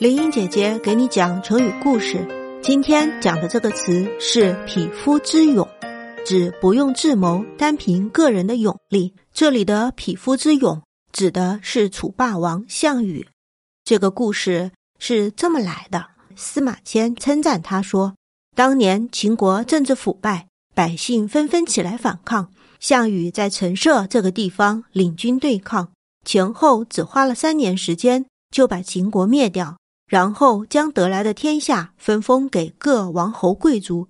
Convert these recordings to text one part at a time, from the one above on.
林英姐姐给你讲成语故事。今天讲的这个词是“匹夫之勇”，指不用智谋，单凭个人的勇力。这里的“匹夫之勇”指的是楚霸王项羽。这个故事是这么来的：司马迁称赞他说，当年秦国政治腐败，百姓纷纷起来反抗，项羽在陈涉这个地方领军对抗，前后只花了三年时间，就把秦国灭掉。然后将得来的天下分封给各王侯贵族，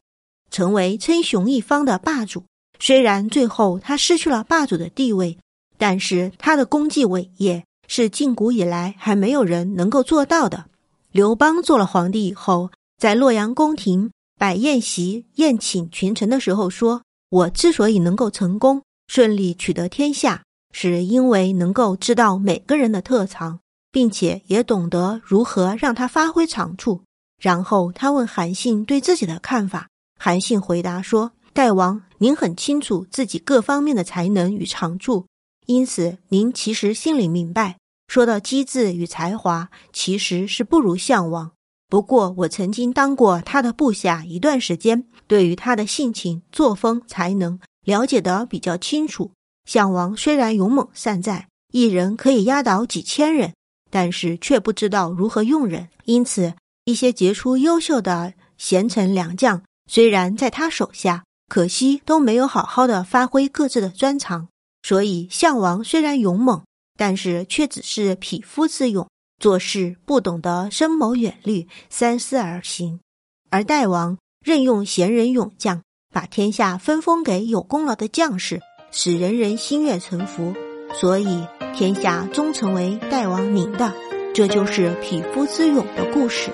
成为称雄一方的霸主。虽然最后他失去了霸主的地位，但是他的功绩伟业是近古以来还没有人能够做到的。刘邦做了皇帝以后，在洛阳宫廷摆宴席宴请群臣的时候说：“我之所以能够成功顺利取得天下，是因为能够知道每个人的特长。”并且也懂得如何让他发挥长处。然后他问韩信对自己的看法，韩信回答说：“大王，您很清楚自己各方面的才能与长处，因此您其实心里明白，说到机智与才华，其实是不如项王。不过我曾经当过他的部下一段时间，对于他的性情、作风、才能了解得比较清楚。项王虽然勇猛善战，一人可以压倒几千人。”但是却不知道如何用人，因此一些杰出优秀的贤臣良将，虽然在他手下，可惜都没有好好的发挥各自的专长。所以项王虽然勇猛，但是却只是匹夫之勇，做事不懂得深谋远虑、三思而行。而代王任用贤人勇将，把天下分封给有功劳的将士，使人人心悦诚服。所以。天下终成为代王您的，这就是匹夫之勇的故事。